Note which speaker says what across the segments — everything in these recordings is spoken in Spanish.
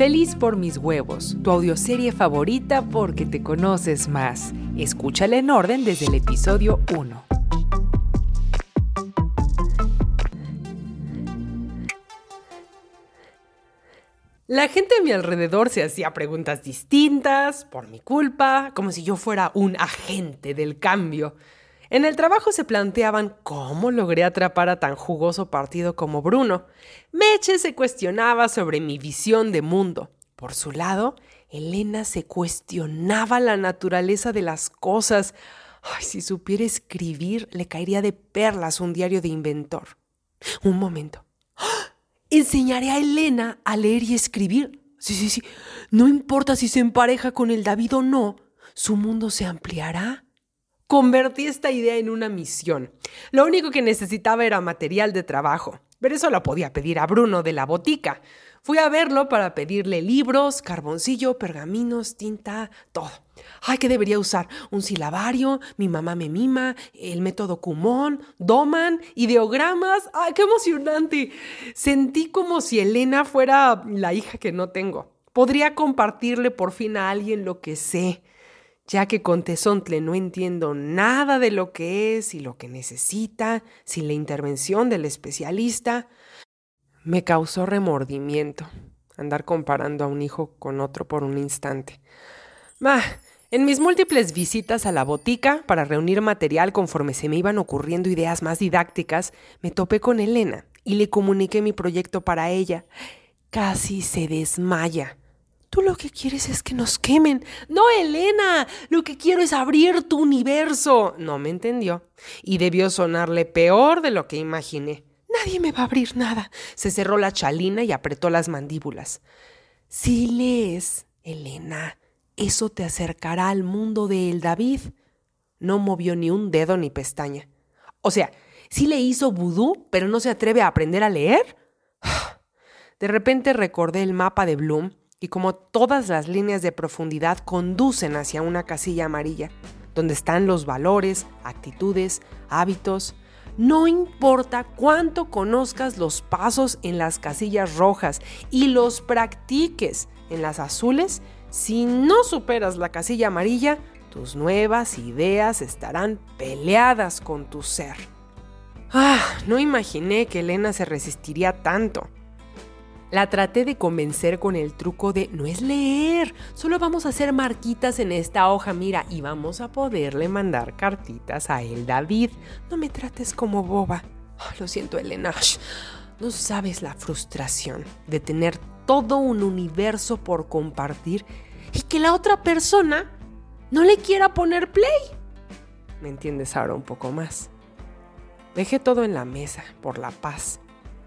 Speaker 1: Feliz por mis huevos, tu audioserie favorita porque te conoces más. Escúchala en orden desde el episodio 1. La gente a mi alrededor se hacía preguntas distintas, por mi culpa, como si yo fuera un agente del cambio. En el trabajo se planteaban cómo logré atrapar a tan jugoso partido como Bruno. Meche se cuestionaba sobre mi visión de mundo. Por su lado, Elena se cuestionaba la naturaleza de las cosas. Ay, si supiera escribir, le caería de perlas un diario de inventor. Un momento. Enseñaré a Elena a leer y escribir. Sí, sí, sí. No importa si se empareja con el David o no, su mundo se ampliará. Convertí esta idea en una misión. Lo único que necesitaba era material de trabajo, pero eso lo podía pedir a Bruno de la botica. Fui a verlo para pedirle libros, carboncillo, pergaminos, tinta, todo. Ay, ¿qué debería usar? Un silabario, mi mamá me mima, el método Kumon, Doman, ideogramas. ¡Ay, qué emocionante! Sentí como si Elena fuera la hija que no tengo. Podría compartirle por fin a alguien lo que sé ya que con Tezontle no entiendo nada de lo que es y lo que necesita, sin la intervención del especialista, me causó remordimiento andar comparando a un hijo con otro por un instante. Bah, en mis múltiples visitas a la botica para reunir material conforme se me iban ocurriendo ideas más didácticas, me topé con Elena y le comuniqué mi proyecto para ella. Casi se desmaya. Tú lo que quieres es que nos quemen. No, Elena, lo que quiero es abrir tu universo. No me entendió. Y debió sonarle peor de lo que imaginé. Nadie me va a abrir nada. Se cerró la chalina y apretó las mandíbulas. Si lees, Elena, eso te acercará al mundo de el David. No movió ni un dedo ni pestaña. O sea, sí le hizo vudú, pero no se atreve a aprender a leer. De repente recordé el mapa de Bloom y como todas las líneas de profundidad conducen hacia una casilla amarilla, donde están los valores, actitudes, hábitos. No importa cuánto conozcas los pasos en las casillas rojas y los practiques en las azules, si no superas la casilla amarilla, tus nuevas ideas estarán peleadas con tu ser. Ah, no imaginé que Elena se resistiría tanto. La traté de convencer con el truco de no es leer, solo vamos a hacer marquitas en esta hoja, mira, y vamos a poderle mandar cartitas a él, David. No me trates como boba. lo siento, Elena. No sabes la frustración de tener todo un universo por compartir y que la otra persona no le quiera poner play. ¿Me entiendes ahora un poco más? Dejé todo en la mesa por la paz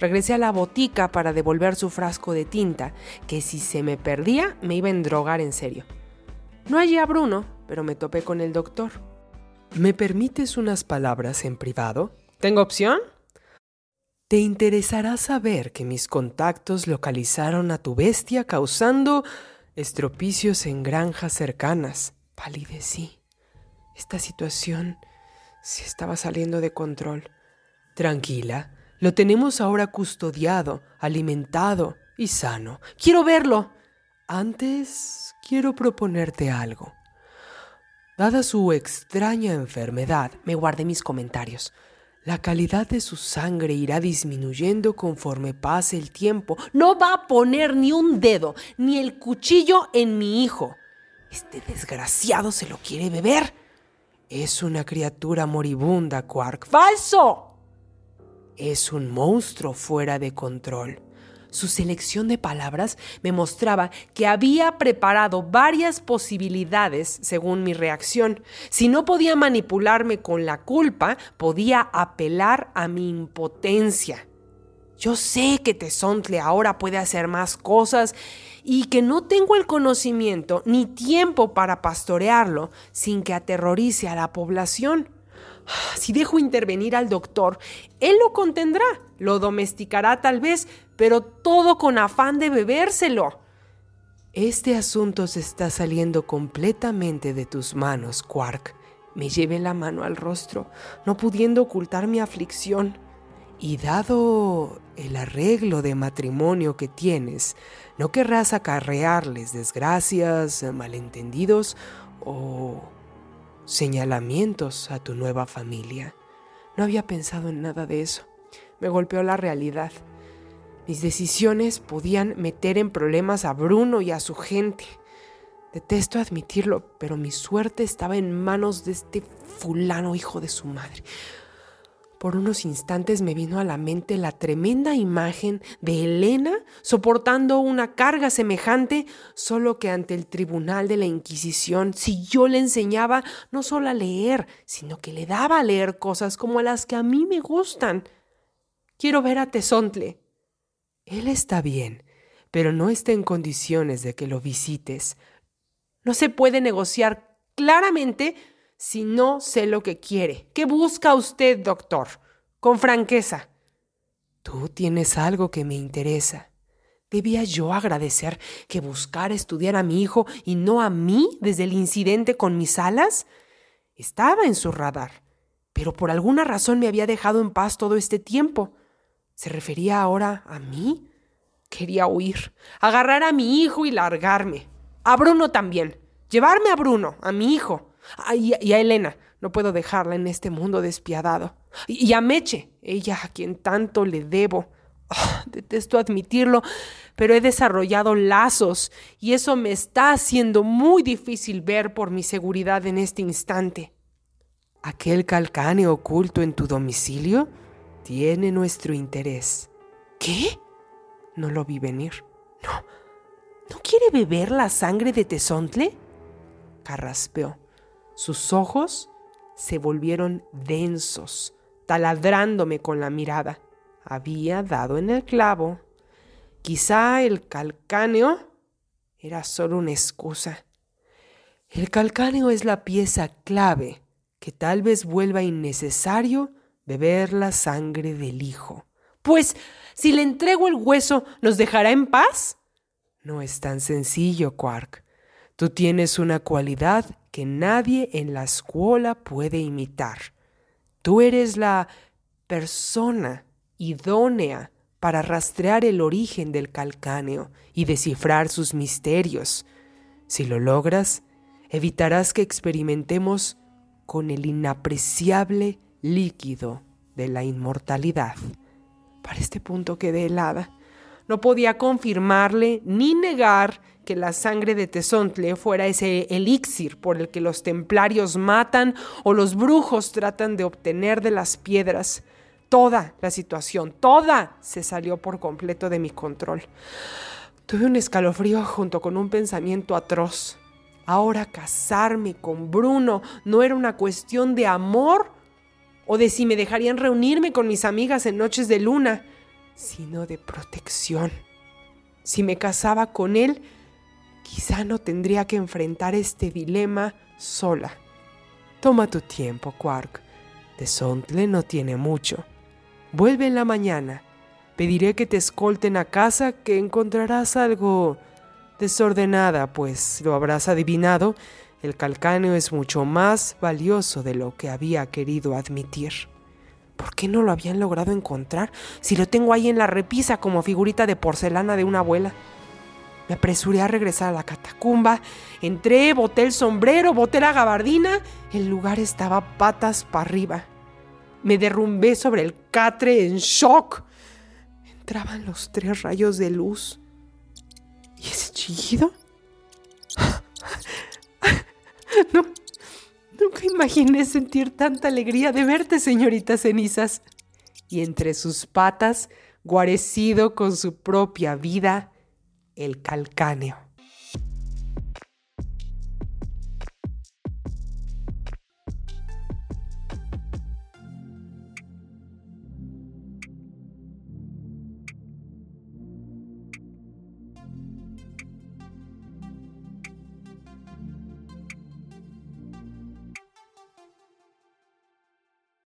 Speaker 1: Regresé a la botica para devolver su frasco de tinta, que si se me perdía me iba a endrogar en serio. No hallé a Bruno, pero me topé con el doctor. ¿Me permites unas palabras en privado? ¿Tengo opción? Te interesará saber que mis contactos localizaron a tu bestia causando estropicios en granjas cercanas. Palidecí. Esta situación se estaba saliendo de control. Tranquila, lo tenemos ahora custodiado, alimentado y sano. Quiero verlo. Antes, quiero proponerte algo. Dada su extraña enfermedad, me guardé mis comentarios. La calidad de su sangre irá disminuyendo conforme pase el tiempo. No va a poner ni un dedo, ni el cuchillo en mi hijo. Este desgraciado se lo quiere beber. Es una criatura moribunda, Quark. ¡Falso! Es un monstruo fuera de control. Su selección de palabras me mostraba que había preparado varias posibilidades según mi reacción. Si no podía manipularme con la culpa, podía apelar a mi impotencia. Yo sé que Tesontle ahora puede hacer más cosas y que no tengo el conocimiento ni tiempo para pastorearlo sin que aterrorice a la población. Si dejo intervenir al doctor, él lo contendrá, lo domesticará tal vez, pero todo con afán de bebérselo. Este asunto se está saliendo completamente de tus manos, Quark. Me llevé la mano al rostro, no pudiendo ocultar mi aflicción. Y dado el arreglo de matrimonio que tienes, no querrás acarrearles desgracias, malentendidos o señalamientos a tu nueva familia. No había pensado en nada de eso. Me golpeó la realidad. Mis decisiones podían meter en problemas a Bruno y a su gente. Detesto admitirlo, pero mi suerte estaba en manos de este fulano hijo de su madre. Por unos instantes me vino a la mente la tremenda imagen de Elena soportando una carga semejante, solo que ante el tribunal de la Inquisición, si yo le enseñaba no solo a leer, sino que le daba a leer cosas como las que a mí me gustan. Quiero ver a Tesontle. Él está bien, pero no está en condiciones de que lo visites. No se puede negociar claramente si no sé lo que quiere. ¿Qué busca usted, doctor? Con franqueza. Tú tienes algo que me interesa. ¿Debía yo agradecer que buscara estudiar a mi hijo y no a mí desde el incidente con mis alas? Estaba en su radar, pero por alguna razón me había dejado en paz todo este tiempo. ¿Se refería ahora a mí? Quería huir, agarrar a mi hijo y largarme. A Bruno también. Llevarme a Bruno, a mi hijo. Y a Elena. No puedo dejarla en este mundo despiadado. Y, a Meche, ella a quien tanto le debo. Ah, detesto admitirlo, pero he desarrollado lazos y eso me está haciendo muy difícil ver por mi seguridad en este instante. ¿Aquel calcáneo oculto en tu domicilio? Tiene nuestro interés. ¿Qué? No lo vi venir. No. ¿No quiere beber la sangre de Tesontle? Carraspeó. Sus ojos se volvieron densos, taladrándome con la mirada. Había dado en el clavo. Quizá el calcáneo era solo una excusa. El calcáneo es la pieza clave que tal vez vuelva innecesario beber la sangre del hijo. Pues, si le entrego el hueso, ¿nos dejará en paz? No es tan sencillo, Quark. Tú tienes una cualidad que nadie en la escuela puede imitar. Tú eres la persona idónea para rastrear el origen del calcáneo y descifrar sus misterios. Si lo logras, evitarás que experimentemos con el inapreciable líquido de la inmortalidad. Para este punto quedé helada. No podía confirmarle ni negar que la sangre de Tesontle fuera ese elixir por el que los templarios matan o los brujos tratan de obtener de las piedras. Toda la situación, toda se salió por completo de mi control. Tuve un escalofrío junto con un pensamiento atroz. Ahora casarme con Bruno no era una cuestión de amor o de si me dejarían reunirme con mis amigas en noches de luna, sino de protección. Si me casaba con él, quizá no tendría que enfrentar este dilema sola. Toma tu tiempo, Quark. De Sontle no tiene mucho. Vuelve en la mañana. Pediré que te escolten a casa, que encontrarás algo desordenada, pues lo habrás adivinado, el calcáneo es mucho más valioso de lo que había querido admitir. ¿Por qué no lo habían logrado encontrar si lo tengo ahí en la repisa como figurita de porcelana de una abuela? Me apresuré a regresar a la catacumba, entré, boté el sombrero, boté la gabardina, el lugar estaba patas para arriba. Me derrumbé sobre el catre en shock. Entraban los tres rayos de luz. ¿Y ese chillido? No, nunca imaginé sentir tanta alegría de verte, señorita Cenizas. Y entre sus patas, guarecido con su propia vida, el calcáneo.